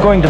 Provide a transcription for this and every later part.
going to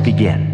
Begin.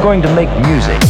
Going to make music.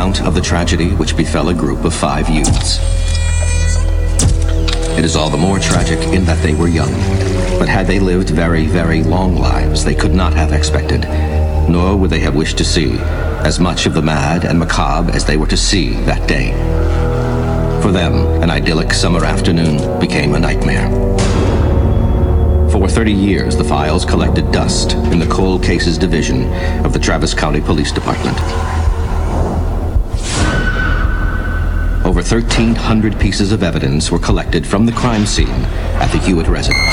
Account of the tragedy which befell a group of five youths. It is all the more tragic in that they were young, but had they lived very, very long lives, they could not have expected, nor would they have wished to see, as much of the mad and macabre as they were to see that day. For them, an idyllic summer afternoon became a nightmare. For 30 years, the files collected dust in the Cold Cases Division of the Travis County Police Department. Over 1,300 pieces of evidence were collected from the crime scene at the Hewitt residence.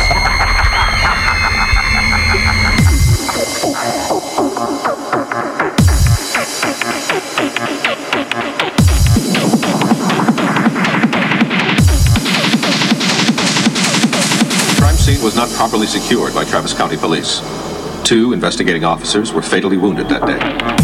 The crime scene was not properly secured by Travis County Police. Two investigating officers were fatally wounded that day.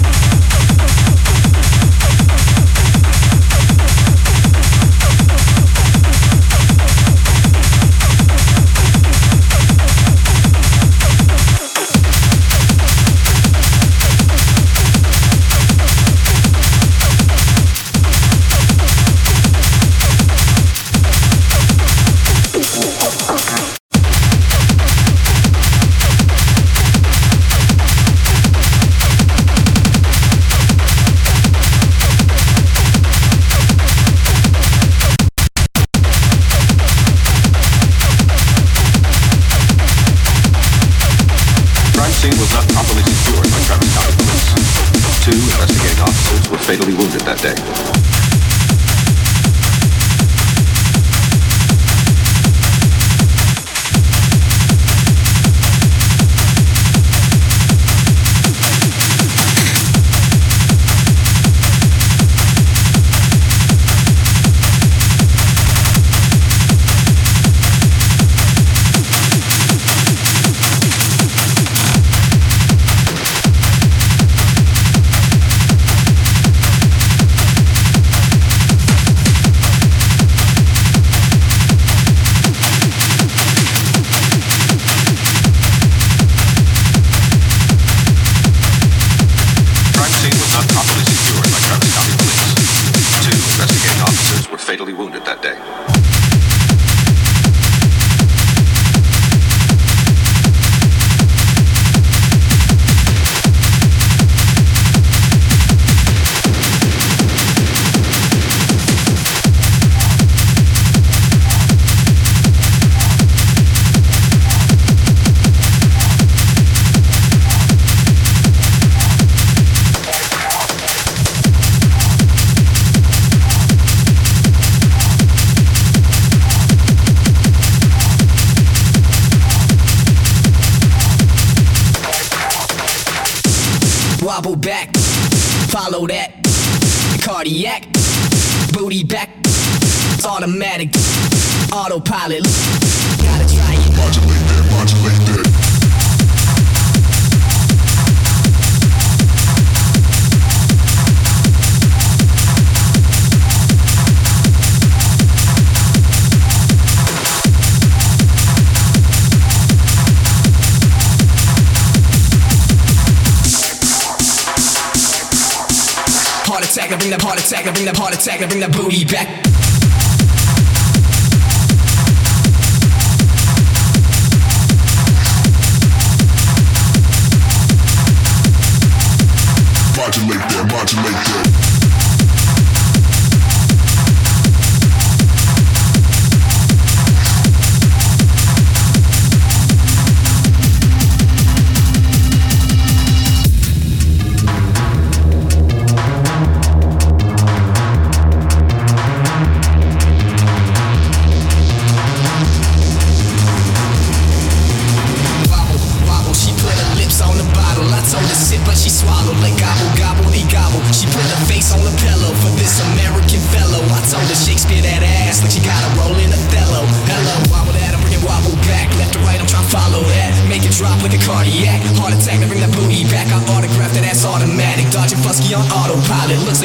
Attack, I bring that booty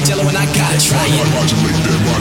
jello and I got trying.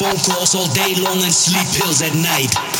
Phone calls all day long and sleep pills at night.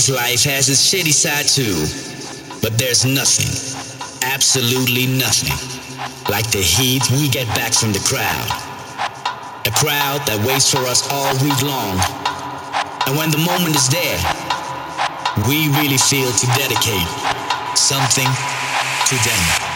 DJ's life has its shitty side too. But there's nothing, absolutely nothing, like the heat we get back from the crowd. A crowd that waits for us all week long. And when the moment is there, we really feel to dedicate something to them.